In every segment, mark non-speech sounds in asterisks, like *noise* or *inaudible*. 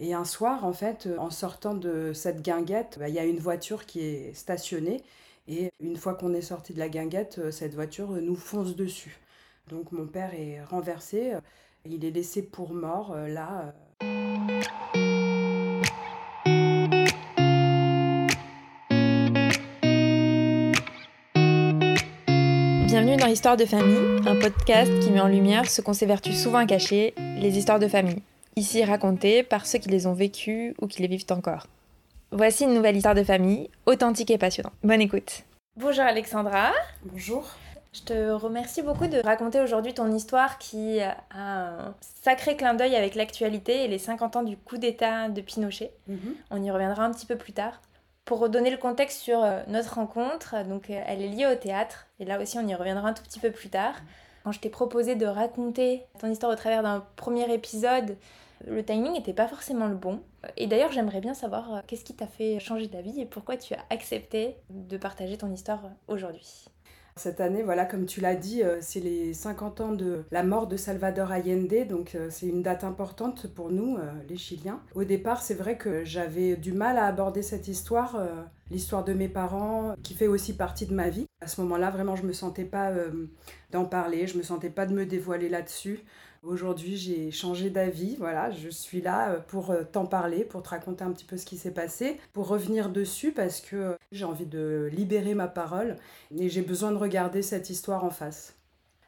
Et un soir, en fait, en sortant de cette guinguette, bah, il y a une voiture qui est stationnée. Et une fois qu'on est sorti de la guinguette, cette voiture nous fonce dessus. Donc mon père est renversé, il est laissé pour mort là. Bienvenue dans Histoire de famille, un podcast qui met en lumière ce qu'on s'évertue souvent à cacher, les histoires de famille. Ici racontées par ceux qui les ont vécues ou qui les vivent encore. Voici une nouvelle histoire de famille, authentique et passionnante. Bonne écoute. Bonjour Alexandra. Bonjour. Je te remercie beaucoup de raconter aujourd'hui ton histoire qui a un sacré clin d'œil avec l'actualité et les 50 ans du coup d'État de Pinochet. Mhm. On y reviendra un petit peu plus tard. Pour redonner le contexte sur euh, notre rencontre, donc euh, elle est liée au théâtre, et là aussi on y reviendra un tout petit peu plus tard. Quand je t'ai proposé de raconter ton histoire au travers d'un premier épisode, le timing n'était pas forcément le bon. Et d'ailleurs j'aimerais bien savoir euh, qu'est-ce qui t'a fait changer d'avis et pourquoi tu as accepté de partager ton histoire aujourd'hui? Cette année, voilà, comme tu l'as dit, euh, c'est les 50 ans de la mort de Salvador Allende, donc euh, c'est une date importante pour nous, euh, les Chiliens. Au départ, c'est vrai que j'avais du mal à aborder cette histoire, l'histoire de mes parents, qui fait aussi partie de ma vie. À ce moment-là, vraiment, je me sentais pas d'en parler, je me sentais pas de me dévoiler là-dessus. Aujourd'hui, j'ai changé d'avis. Voilà, je suis là euh, pour euh, t'en parler, pour te raconter un petit peu ce qui s'est passé, pour revenir dessus parce que euh, j'ai envie de libérer ma parole et j'ai besoin de regarder cette histoire en face.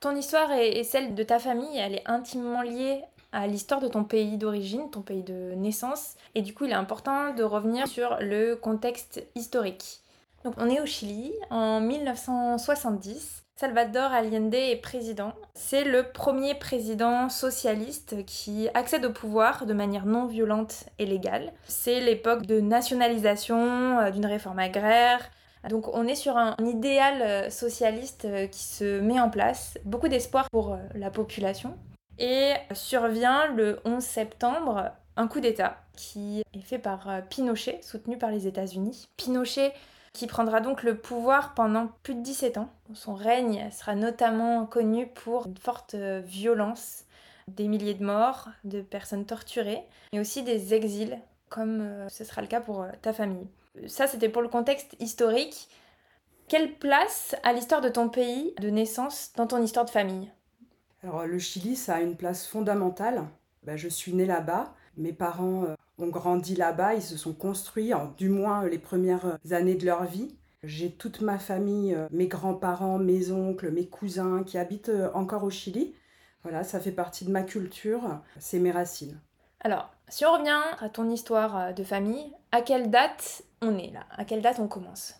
Ton histoire et celle de ta famille, elle est intimement liée à l'histoire de ton pays d'origine, ton pays de naissance. Et du coup, il est important de revenir sur le contexte historique. Donc, on est au Chili en 1970. Salvador Allende est président. C'est le premier président socialiste qui accède au pouvoir de manière non violente et légale. C'est l'époque de nationalisation, euh, d'une réforme agraire. Donc on est sur un idéal euh, socialiste euh, qui se met en place, beaucoup d'espoir pour la population. Et survient le 11 septembre un coup d'État qui est fait par Pinochet, soutenu par les États-Unis. Pinochet qui prendra donc le pouvoir pendant plus de 17 ans. Son règne sera notamment connu pour une forte euh, violence, des milliers de morts, de personnes torturées, mais aussi des exils, comme euh, ce sera le cas pour euh, ta famille. Ça, c'était pour le contexte historique. Quelle place a l'histoire de ton pays de naissance dans ton histoire de famille? Alors, le Chili, ça a une place fondamentale. Ben, je suis née là-bas. Mes parents ont grandi là-bas, ils se sont construits, du moins les premières années de leur vie. J'ai toute ma famille, euh, mes grands-parents, mes oncles, mes cousins qui habitent euh, encore au Chili. Voilà, ça fait partie de ma culture, c'est mes racines. Alors, si on revient à ton histoire euh, de famille, à quelle date on est là? À quelle date on commence?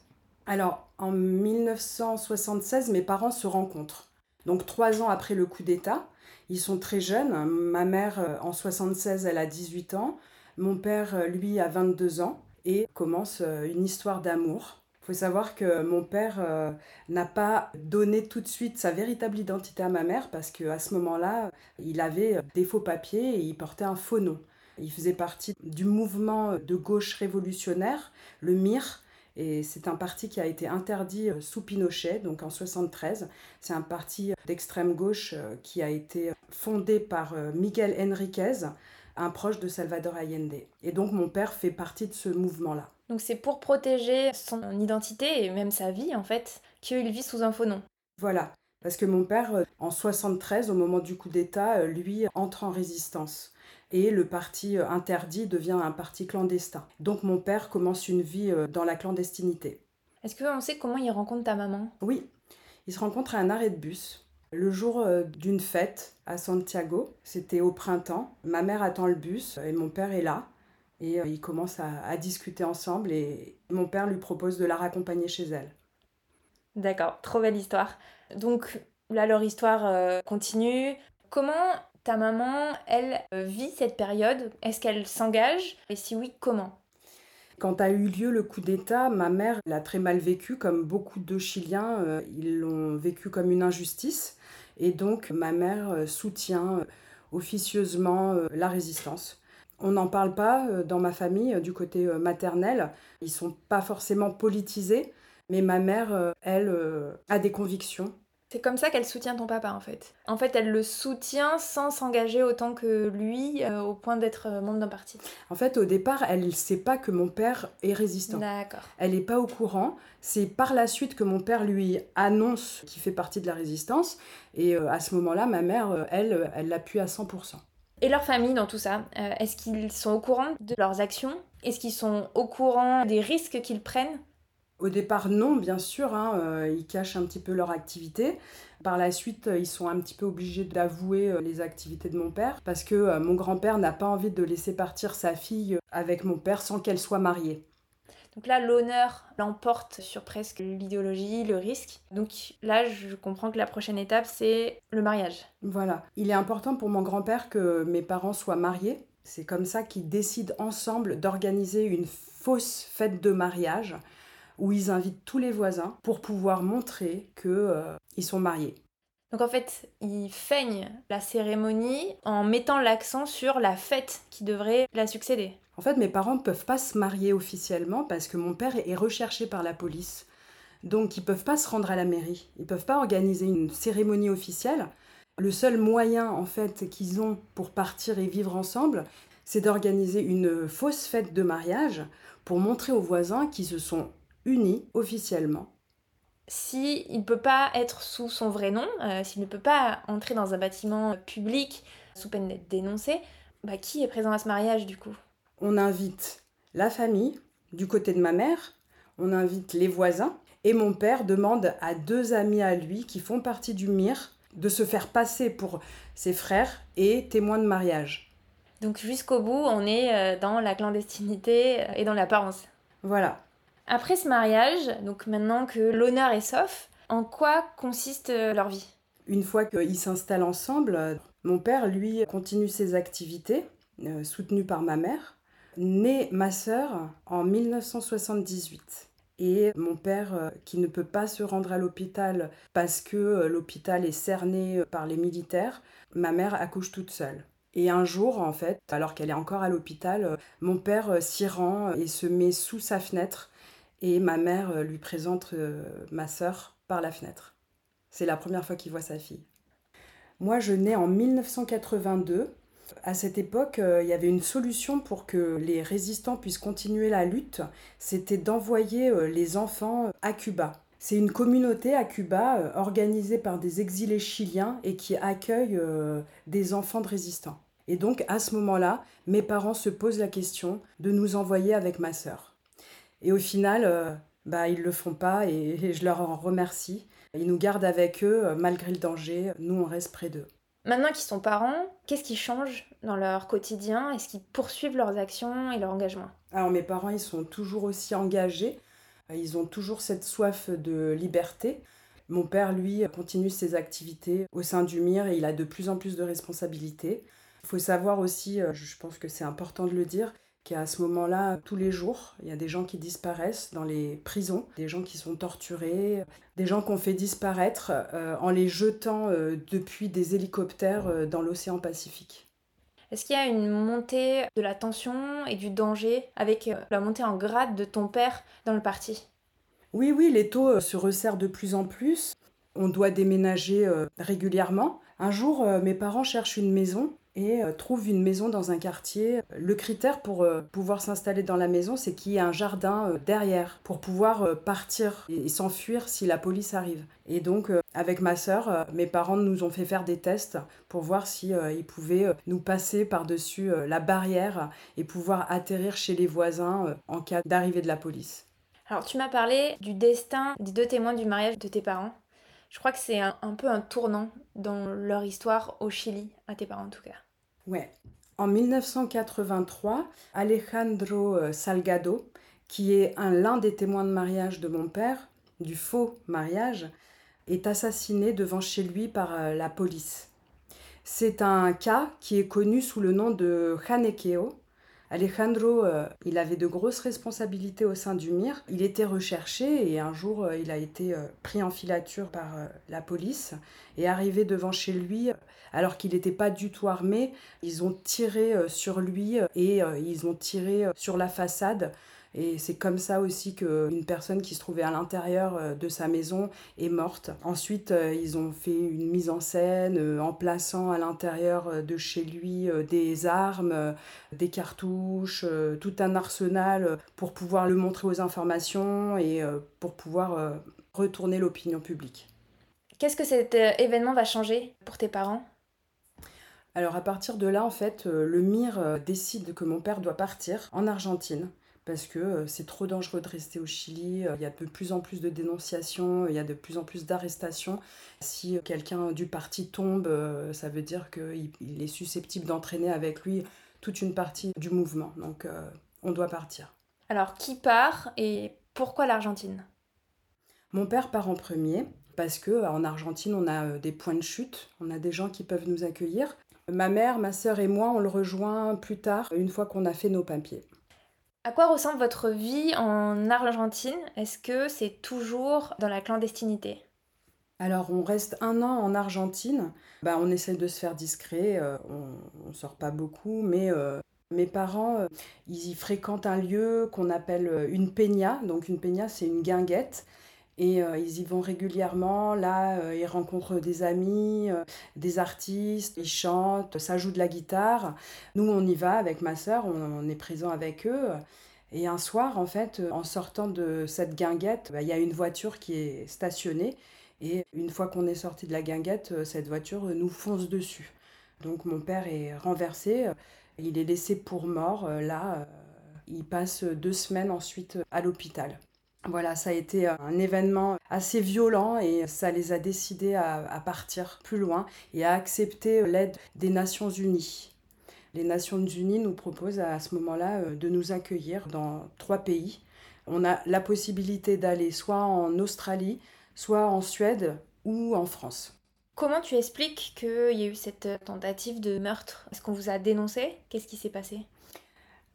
Alors, en 1976, mes parents se rencontrent. Donc, trois ans après le coup d'État, ils sont très jeunes. Ma mère, en 76, elle a 18 ans. Mon père, euh, lui, a 22 ans et commence euh, une histoire d'amour. Il faut savoir que mon père euh, n'a pas donné tout de suite sa véritable identité à ma mère parce qu'à ce moment-là, il avait des faux papiers et il portait un faux nom. Il faisait partie du mouvement de gauche révolutionnaire, le MIR, et c'est un parti qui a été interdit sous Pinochet, donc en 73. C'est un parti d'extrême gauche qui a été fondé par Miguel Enriquez, un proche de Salvador Allende. Et donc mon père fait partie de ce mouvement-là. Donc c'est pour protéger son identité et même sa vie en fait qu'il vit sous un faux nom. Voilà, parce que mon père, euh, en 73, au moment du coup d'État, euh, lui entre en résistance. Et le parti euh, interdit devient un parti clandestin. Donc mon père commence une vie dans la clandestinité. Est-ce qu'on sait comment il rencontre ta maman? Oui, il se rencontre à un arrêt de bus le jour euh, d'une fête à Santiago, c'était au printemps. Ma mère attend le bus et mon père est là. Et euh, ils commencent à, discuter ensemble et mon père lui propose de la raccompagner chez elle. D'accord, trop belle histoire. Donc là, leur histoire euh, continue. Comment ta maman, elle, vit cette période? Est-ce qu'elle s'engage? Et si oui, comment? Quand a eu lieu le coup d'État, ma mère l'a très mal vécu, comme beaucoup de Chiliens, ils l'ont vécu comme une injustice. Et donc ma mère euh, soutient euh, officieusement euh, la résistance. On n'en parle pas dans ma famille du côté maternel. Ils sont pas forcément politisés, mais ma mère, elle, a des convictions. C'est comme ça qu'elle soutient ton papa en fait. En fait, elle le soutient sans s'engager autant que lui euh, au point d'être euh, membre d'un parti. En fait, au départ, elle ne sait pas que mon père est résistant. D'accord. Elle n'est pas au courant. C'est par la suite que mon père lui annonce qu'il fait partie de la résistance. Et euh, à ce moment-là, ma mère, elle, elle l'appuie à 100%. Et leur famille dans tout ça, est-ce qu'ils sont au courant de leurs actions? Est-ce qu'ils sont au courant des risques qu'ils prennent? Au départ, non, bien sûr, hein, euh, ils cachent un petit peu leur activité. Par la suite, euh, ils sont un petit peu obligés d'avouer euh, les activités de mon père parce que mon grand-père n'a pas envie de laisser partir sa fille avec mon père sans qu'elle soit mariée. Donc là, l'honneur l'emporte sur presque l'idéologie, le risque. Donc là, je comprends que la prochaine étape, c'est le mariage. Voilà. Il est important pour mon grand-père que mes parents soient mariés. C'est comme ça qu'ils décident ensemble d'organiser une fausse fête de mariage où ils invitent tous les voisins pour pouvoir montrer qu'ils euh, sont mariés. Donc en fait, ils feignent la cérémonie en mettant l'accent sur la fête qui devrait la succéder. En fait, mes parents ne peuvent pas se marier officiellement parce que mon père est recherché par la police. Donc ils ne peuvent pas se rendre à la mairie. Ils ne peuvent pas organiser une cérémonie officielle. Le seul moyen en fait qu'ils ont pour partir et vivre ensemble, c'est d'organiser une fausse fête de mariage pour montrer aux voisins qu'ils se sont unis officiellement. S'il ne peut pas être sous son vrai nom, euh, s'il ne peut pas entrer dans un bâtiment public sous peine d'être dénoncé, bah, qui est présent à ce mariage du coup? On invite la famille du côté de ma mère, on invite les voisins, et mon père demande à deux amis à lui qui font partie du MIR de se faire passer pour ses frères et témoins de mariage. Donc jusqu'au bout, on est euh, dans la clandestinité et dans l'apparence. Voilà. Après ce mariage, donc maintenant que l'honneur est sauf, en quoi consiste euh, leur vie? Une fois qu'ils s'installent ensemble, mon père, lui, continue ses activités, euh, soutenues par ma mère. Née ma sœur en 1978. Et mon père, euh, qui ne peut pas se rendre à l'hôpital parce que l'hôpital est cerné par les militaires, ma mère accouche toute seule. Et un jour, en fait, alors qu'elle est encore à l'hôpital, mon père s'y rend et se met sous sa fenêtre et ma mère euh, lui présente euh, ma sœur par la fenêtre. C'est la première fois qu'il voit sa fille. Moi, je nais en 1982. À cette époque, euh, il y avait une solution pour que les résistants puissent continuer la lutte, c'était d'envoyer les enfants à Cuba. C'est une communauté à Cuba organisée par des exilés chiliens et qui accueille des enfants de résistants. Et donc à ce moment-là, mes parents se posent la question de nous envoyer avec ma sœur. Et au final, euh, bah, ils ne le font pas *laughs* et, je leur en remercie. Ils nous gardent avec eux euh, malgré le danger. Nous, on reste près d'eux. Maintenant qu'ils sont parents, qu'est-ce qui change dans leur quotidien? Est-ce qu'ils poursuivent leurs actions et leur engagement? Alors mes parents, ils sont toujours aussi engagés. Ils ont toujours cette soif de liberté. Mon père, lui, continue ses activités au sein du MIR et il a de plus en plus de responsabilités. Il faut savoir aussi, euh, je pense que c'est important de le dire, qu'à ce moment-là, tous les jours, il y a des gens qui disparaissent dans les prisons, des gens qui sont torturés, des gens qu'on fait disparaître euh, en les jetant euh, depuis des hélicoptères euh, dans l'océan Pacifique. Est-ce qu'il y a une montée de la tension et du danger avec la montée en grade de ton père dans le parti? Oui, oui, les taux se resserrent de plus en plus. On doit déménager régulièrement. Un jour, mes parents cherchent une maison et euh, trouve une maison dans un quartier. Le critère pour euh, pouvoir s'installer dans la maison, c'est qu'il y ait un jardin euh, derrière pour pouvoir partir et, s'enfuir si la police arrive. Et donc, avec ma sœur, mes parents nous ont fait faire des tests pour voir si ils pouvaient nous passer par-dessus la barrière et pouvoir atterrir chez les voisins en cas d'arrivée de la police. Alors, tu m'as parlé du destin des deux témoins du mariage de tes parents. Je crois que c'est un, peu un tournant dans leur histoire au Chili, à tes parents en tout cas. Ouais. En 1983, Alejandro euh, Salgado, qui est l'un des témoins de mariage de mon père, du faux mariage, est assassiné devant chez lui par euh, la police. C'est un cas qui est connu sous le nom de Hanekeo, Alejandro, euh, il avait de grosses responsabilités au sein du MIR. Il était recherché et un jour, euh, il a été euh, pris en filature par la police. Et arrivé devant chez lui, alors qu'il n'était pas du tout armé. Ils ont tiré sur lui et ils ont tiré sur la façade. Et c'est comme ça aussi qu'une personne qui se trouvait à l'intérieur euh, de sa maison est morte. Ensuite, euh, ils ont fait une mise en scène euh, en plaçant à l'intérieur de chez lui des armes, des cartouches, tout un arsenal pour pouvoir le montrer aux informations et pour pouvoir retourner l'opinion publique. Qu'est-ce que cet événement va changer pour tes parents? Alors à partir de là, en fait, le MIR décide que mon père doit partir en Argentine parce que euh, c'est trop dangereux de rester au Chili. Euh, il y a de plus en plus de dénonciations, il y a de plus en plus d'arrestations. Si euh, quelqu'un du parti tombe, ça veut dire qu'il est susceptible d'entraîner avec lui toute une partie du mouvement. Donc on doit partir. Alors qui part et pourquoi l'Argentine? Mon père part en premier parce que en Argentine, on a des points de chute, on a des gens qui peuvent nous accueillir. Ma mère, ma sœur et moi, on le rejoint plus tard, une fois qu'on a fait nos papiers. À quoi ressemble votre vie en Argentine? Est-ce que c'est toujours dans la clandestinité? Alors on reste un an en Argentine, bah, on essaie de se faire discret, euh, on, ne sort pas beaucoup, mais euh, mes parents, euh, ils y fréquentent un lieu qu'on appelle une peña, donc une peña c'est une guinguette, et ils y vont régulièrement, là ils rencontrent des amis, des artistes, ils chantent, ça joue de la guitare. Nous on y va avec ma sœur, on est présent avec eux. Et un soir, en fait, en sortant de cette guinguette, bah, il y a une voiture qui est stationnée. Et une fois qu'on est sorti de la guinguette, euh, cette voiture nous fonce dessus. Donc mon père est renversé, il est laissé pour mort. Euh, là, euh, il passe deux semaines ensuite à l'hôpital. Voilà, ça a été un événement assez violent et ça les a décidés à partir plus loin et à accepter l'aide des Nations Unies. Les Nations Unies nous proposent à ce moment-là euh, de nous accueillir dans trois pays. On a la possibilité d'aller soit en Australie, soit en Suède ou en France. Comment tu expliques qu'il y a eu cette tentative de meurtre? Est-ce qu'on vous a dénoncé? Qu'est-ce qui s'est passé?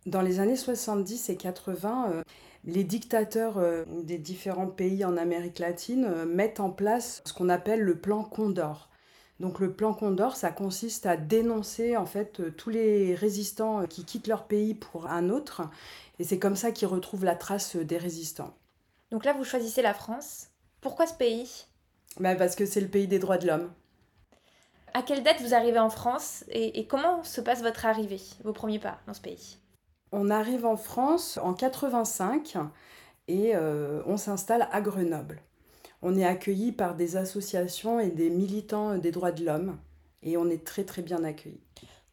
Dans les années 70 et 80, euh, les dictateurs euh, des différents pays en Amérique latine mettent en place ce qu'on appelle le plan Condor. Donc le plan Condor, ça consiste à dénoncer en fait euh, tous les résistants euh, qui quittent leur pays pour un autre, et c'est comme ça qu'ils retrouvent la trace euh, des résistants. Donc là, vous choisissez la France. Pourquoi ce pays? Bah Parce que c'est le pays des droits de l'homme. À quelle date vous arrivez en France? Et, comment se passe votre arrivée, vos premiers pas dans ce pays? On arrive en France en 85 et on s'installe à Grenoble on est accueilli par des associations et des militants des droits de l'homme et on est très très bien accueillis.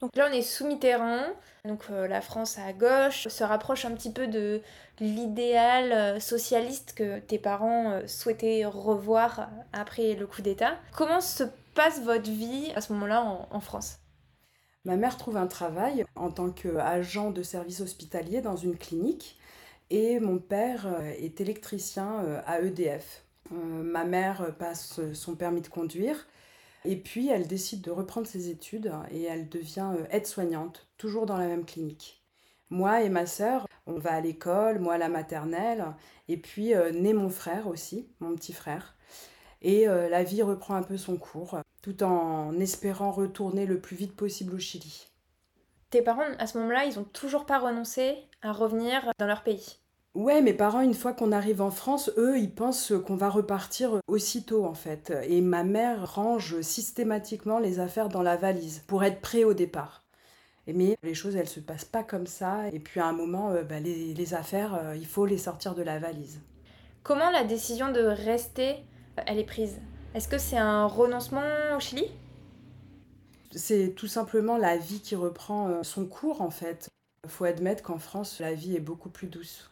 Donc là, on est sous Mitterrand, donc euh, la France à gauche se rapproche un petit peu de l'idéal euh, socialiste que tes parents euh, souhaitaient revoir après le coup d'État. Comment se passe votre vie à ce moment-là en, en France? Ma mère trouve un travail en tant qu'agent de service hospitalier dans une clinique et mon père est électricien à EDF. Euh, ma mère passe son permis de conduire. Et puis, elle décide de reprendre ses études et elle devient euh, aide-soignante, toujours dans la même clinique. Moi et ma sœur, on va à l'école, moi à la maternelle, et puis euh, naît mon frère aussi, mon petit frère. Et la vie reprend un peu son cours, tout en espérant retourner le plus vite possible au Chili. Tes parents, à ce moment-là, ils n'ont toujours pas renoncé à revenir dans leur pays? Ouais, mes parents, une fois qu'on arrive en France, eux, ils pensent qu'on va repartir aussitôt, en fait. Et ma mère range systématiquement les affaires dans la valise pour être prêt au départ. Mais les choses, elles se passent pas comme ça. Et puis à un moment, euh, bah, les, affaires, euh, il faut les sortir de la valise. Comment la décision de rester, euh, elle est prise? Est-ce que c'est un renoncement au Chili? C'est tout simplement la vie qui reprend son cours, en fait. Il faut admettre qu'en France, la vie est beaucoup plus douce.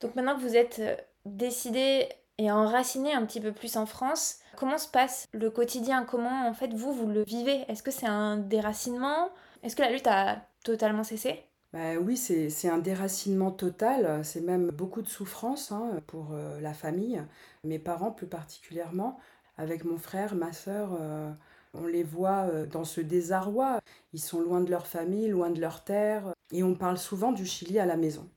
Donc maintenant que vous êtes euh, décidé et enraciné un petit peu plus en France, comment se passe le quotidien? Comment en fait vous, vous le vivez? Est-ce que c'est un déracinement? Est-ce que la lutte a totalement cessé? Bah oui, c'est un déracinement total, c'est même beaucoup de souffrance hein, pour euh, la famille, mes parents plus particulièrement. Avec mon frère, ma sœur, euh, on les voit dans ce désarroi. Ils sont loin de leur famille, loin de leur terre, et on parle souvent du Chili à la maison.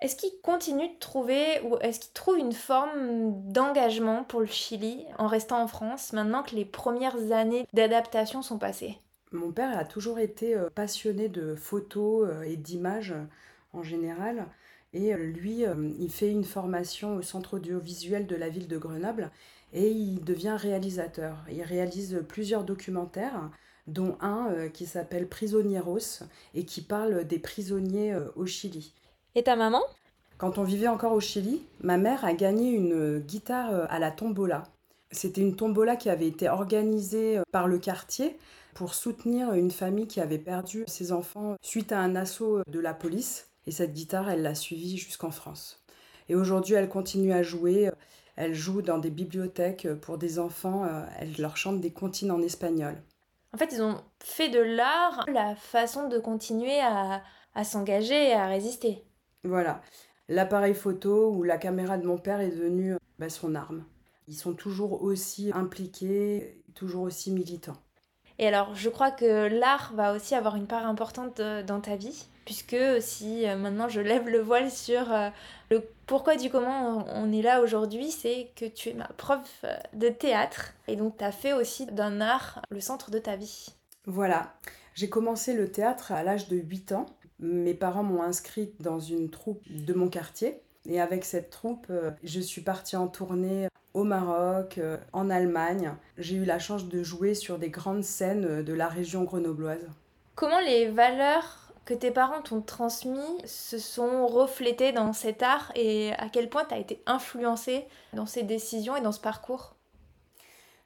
Est-ce qu'il continue de trouver ou est-ce qu'il trouve une forme d'engagement pour le Chili en restant en France maintenant que les premières années d'adaptation sont passées? Mon père a toujours été euh, passionné de photos euh, et d'images en général. Et euh, lui, il fait une formation au centre audiovisuel de la ville de Grenoble et il devient réalisateur. Il réalise plusieurs documentaires, dont un qui s'appelle Prisioneros et qui parle des prisonniers au Chili. Et ta maman? Quand on vivait encore au Chili, ma mère a gagné une guitare euh, à la tombola. C'était une tombola qui avait été organisée euh, par le quartier pour soutenir une famille qui avait perdu ses enfants suite à un assaut de la police. Et cette guitare, elle l'a suivie jusqu'en France. Et aujourd'hui, elle continue à jouer. Elle joue dans des bibliothèques pour des enfants. Euh, elle leur chante des comptines en espagnol. En fait, ils ont fait de l'art la façon de continuer à, à s'engager et à résister. Voilà. L'appareil photo ou la caméra de mon père est devenu bah, son arme. Ils sont toujours aussi impliqués, toujours aussi militants. Et alors, je crois que l'art va aussi avoir une part importante euh, dans ta vie, puisque si euh, maintenant je lève le voile sur euh, le pourquoi du comment on est là aujourd'hui, c'est que tu es ma prof de théâtre, et donc tu as fait aussi d'un art le centre de ta vie. Voilà, j'ai commencé le théâtre à l'âge de 8 ans. Mes parents m'ont inscrite dans une troupe de mon quartier. Et avec cette troupe, euh, je suis partie en tournée au Maroc, euh, en Allemagne. J'ai eu la chance de jouer sur des grandes scènes euh, de la région grenobloise. Comment les valeurs que tes parents t'ont transmises se sont reflétées dans cet art et à quel point tu as été influencée dans ces décisions et dans ce parcours?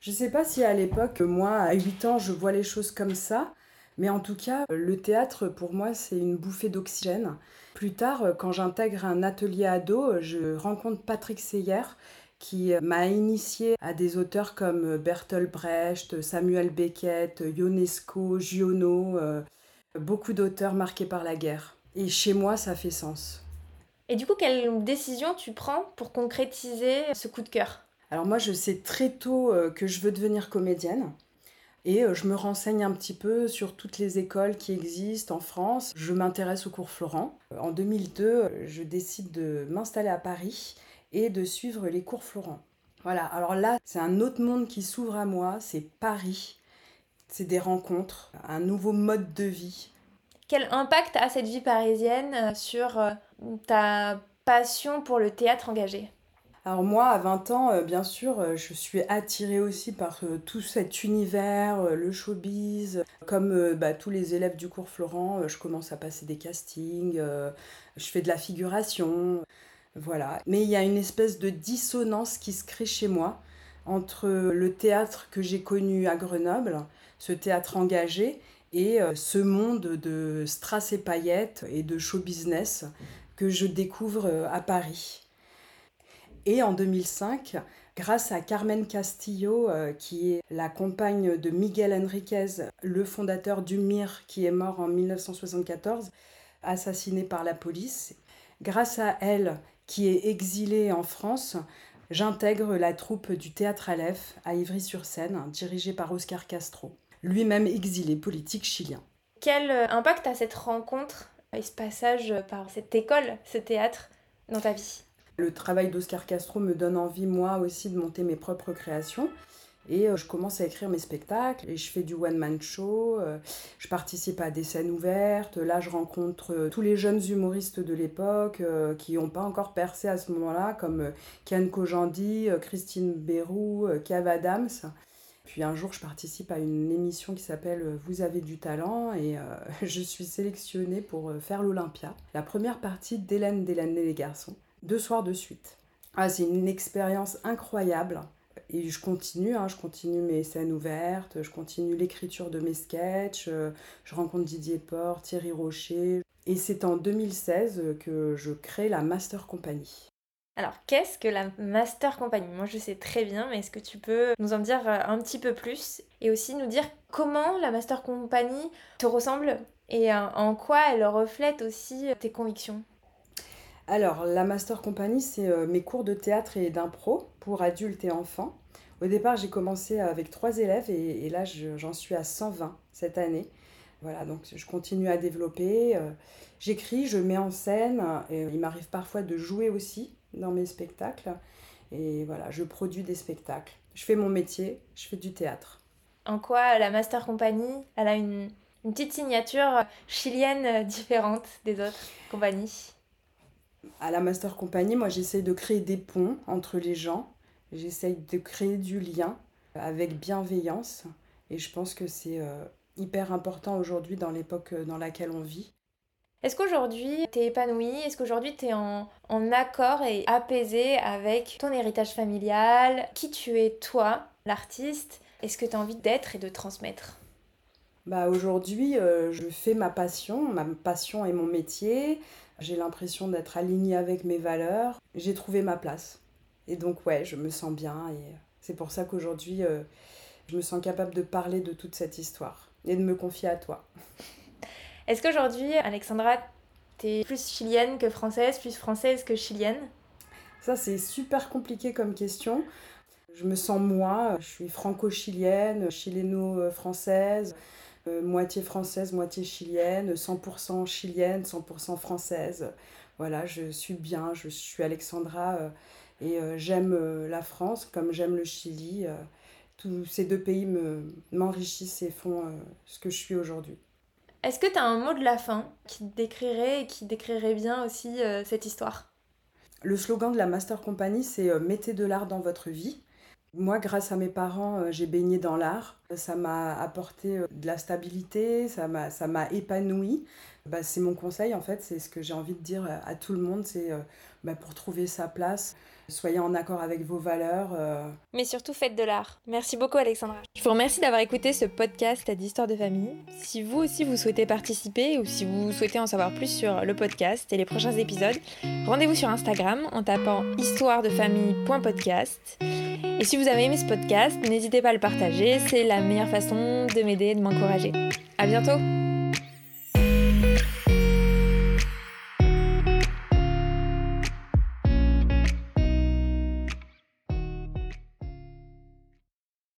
Je ne sais pas si à l'époque, moi, à 8 ans, je vois les choses comme ça. Mais en tout cas, le théâtre, pour moi, c'est une bouffée d'oxygène. Plus tard, quand j'intègre un atelier ado, je rencontre Patrick Seyer, qui m'a initié à des auteurs comme Bertolt Brecht, Samuel Beckett, Ionesco, Giono, euh, beaucoup d'auteurs marqués par la guerre. Et chez moi, ça fait sens. Et du coup, quelle décision tu prends pour concrétiser ce coup de cœur? Alors moi, je sais très tôt euh, que je veux devenir comédienne. Et euh, je me renseigne un petit peu sur toutes les écoles qui existent en France. Je m'intéresse au cours Florent. En 2002, je décide de m'installer à Paris et de suivre les cours Florent. Voilà, alors là, c'est un autre monde qui s'ouvre à moi, c'est Paris. C'est des rencontres, un nouveau mode de vie. Quel impact a cette vie parisienne euh, sur euh, ta passion pour le théâtre engagé? Alors moi, à 20 ans, euh, bien sûr, euh, je suis attirée aussi par euh, tout cet univers, le showbiz. Comme bah, tous les élèves du cours Florent, je commence à passer des castings, je fais de la figuration, voilà. Mais il y a une espèce de dissonance qui se crée chez moi entre le théâtre que j'ai connu à Grenoble, ce théâtre engagé, et ce monde de strass et paillettes et de show business que je découvre à Paris. Et en 2005, grâce à Carmen Castillo, euh, qui est la compagne de Miguel Enriquez, le fondateur du MIR, qui est mort en 1974, assassiné par la police. Grâce à elle, qui est exilée en France, j'intègre la troupe du Théâtre Aleph à Ivry-sur-Seine, dirigée par Oscar Castro, lui-même exilé politique chilien. Quel euh, impact a cette rencontre et ce passage par cette école, ce théâtre, dans ta vie? Le travail d'Oscar Castro me donne envie, moi aussi, de monter mes propres créations. Et euh, je commence à écrire mes spectacles et je fais du one-man show, euh, je participe à des scènes ouvertes, là je rencontre euh, tous les jeunes humoristes de l'époque qui n'ont pas encore percé à ce moment-là, comme Ken Kojandi, Christine Bérou, Kev Adams. Puis un jour je participe à une émission qui s'appelle Vous avez du talent et *laughs* je suis sélectionnée pour faire l'Olympia, la première partie d'Hélène d'Hélène et les garçons deux soirs de suite. Ah, c'est une expérience incroyable. Et je continue, hein, je continue mes scènes ouvertes, je continue l'écriture de mes sketchs, euh, je rencontre Didier Port, Thierry Rocher. Et c'est en 2016 que je crée la Master Company. Alors, qu'est-ce que la Master Company? Moi, je sais très bien, mais est-ce que tu peux nous en dire euh, un petit peu plus? Et aussi nous dire comment la Master Company te ressemble et euh, en quoi elle reflète aussi tes convictions? Alors, la Master Company, c'est euh, mes cours de théâtre et d'impro pour adultes et enfants. Au départ, j'ai commencé avec trois élèves et, là, j'en suis à 120 cette année. Voilà, donc je continue à développer. J'écris, je mets en scène, et il m'arrive parfois de jouer aussi dans mes spectacles. Et voilà, je produis des spectacles. Je fais mon métier, je fais du théâtre. En quoi la Master Company, elle a une, une petite signature chilienne différente des autres compagnies? À la Master Company, moi j'essaie de créer des ponts entre les gens. J'essaie de créer du lien avec bienveillance. Et je pense que c'est euh, hyper important aujourd'hui dans l'époque dans laquelle on vit. Est-ce qu'aujourd'hui tu es épanouie? Est-ce qu'aujourd'hui tu es en, en, accord et apaisé avec ton héritage familial? Qui tu es toi, l'artiste? Est-ce que tu as envie d'être et de transmettre? Bah aujourd'hui, euh, je fais ma passion, ma passion est mon métier. J'ai l'impression d'être alignée avec mes valeurs. J'ai trouvé ma place. Et donc ouais, je me sens bien et c'est pour ça qu'aujourd'hui, euh, je me sens capable de parler de toute cette histoire et de me confier à toi. *laughs* Est-ce qu'aujourd'hui, Alexandra, t'es plus chilienne que française, plus française que chilienne? Ça, c'est super compliqué comme question. Je me sens moi, je suis franco-chilienne, chileno-française, euh, moitié française, moitié chilienne, 100% chilienne, 100% française. Voilà, je suis bien, je suis Alexandra euh, et euh, j'aime la France comme j'aime le Chili. tous ces deux pays m'enrichissent et font ce que je suis aujourd'hui. Est-ce que tu as un mot de la fin qui décrirait et qui décrirait bien aussi euh, cette histoire? Le slogan de la Master Company, c'est euh, Mettez de l'art dans votre vie. Moi, grâce à mes parents, euh, j'ai baigné dans l'art. Ça m'a apporté de la stabilité, ça m'a épanoui. Bah, c'est mon conseil, en fait, c'est ce que j'ai envie de dire à tout le monde, c'est bah, pour trouver sa place, soyez en accord avec vos valeurs. Euh. Mais surtout faites de l'art. Merci beaucoup Alexandra. Je vous remercie d'avoir écouté ce podcast d'histoire de famille. Si vous aussi vous souhaitez participer ou si vous souhaitez en savoir plus sur le podcast et les prochains épisodes, rendez-vous sur Instagram en tapant histoiredefamille.podcast. Et si vous avez aimé ce podcast, n'hésitez pas à le partager, c'est la meilleure façon de m'aider et de m'encourager. À bientôt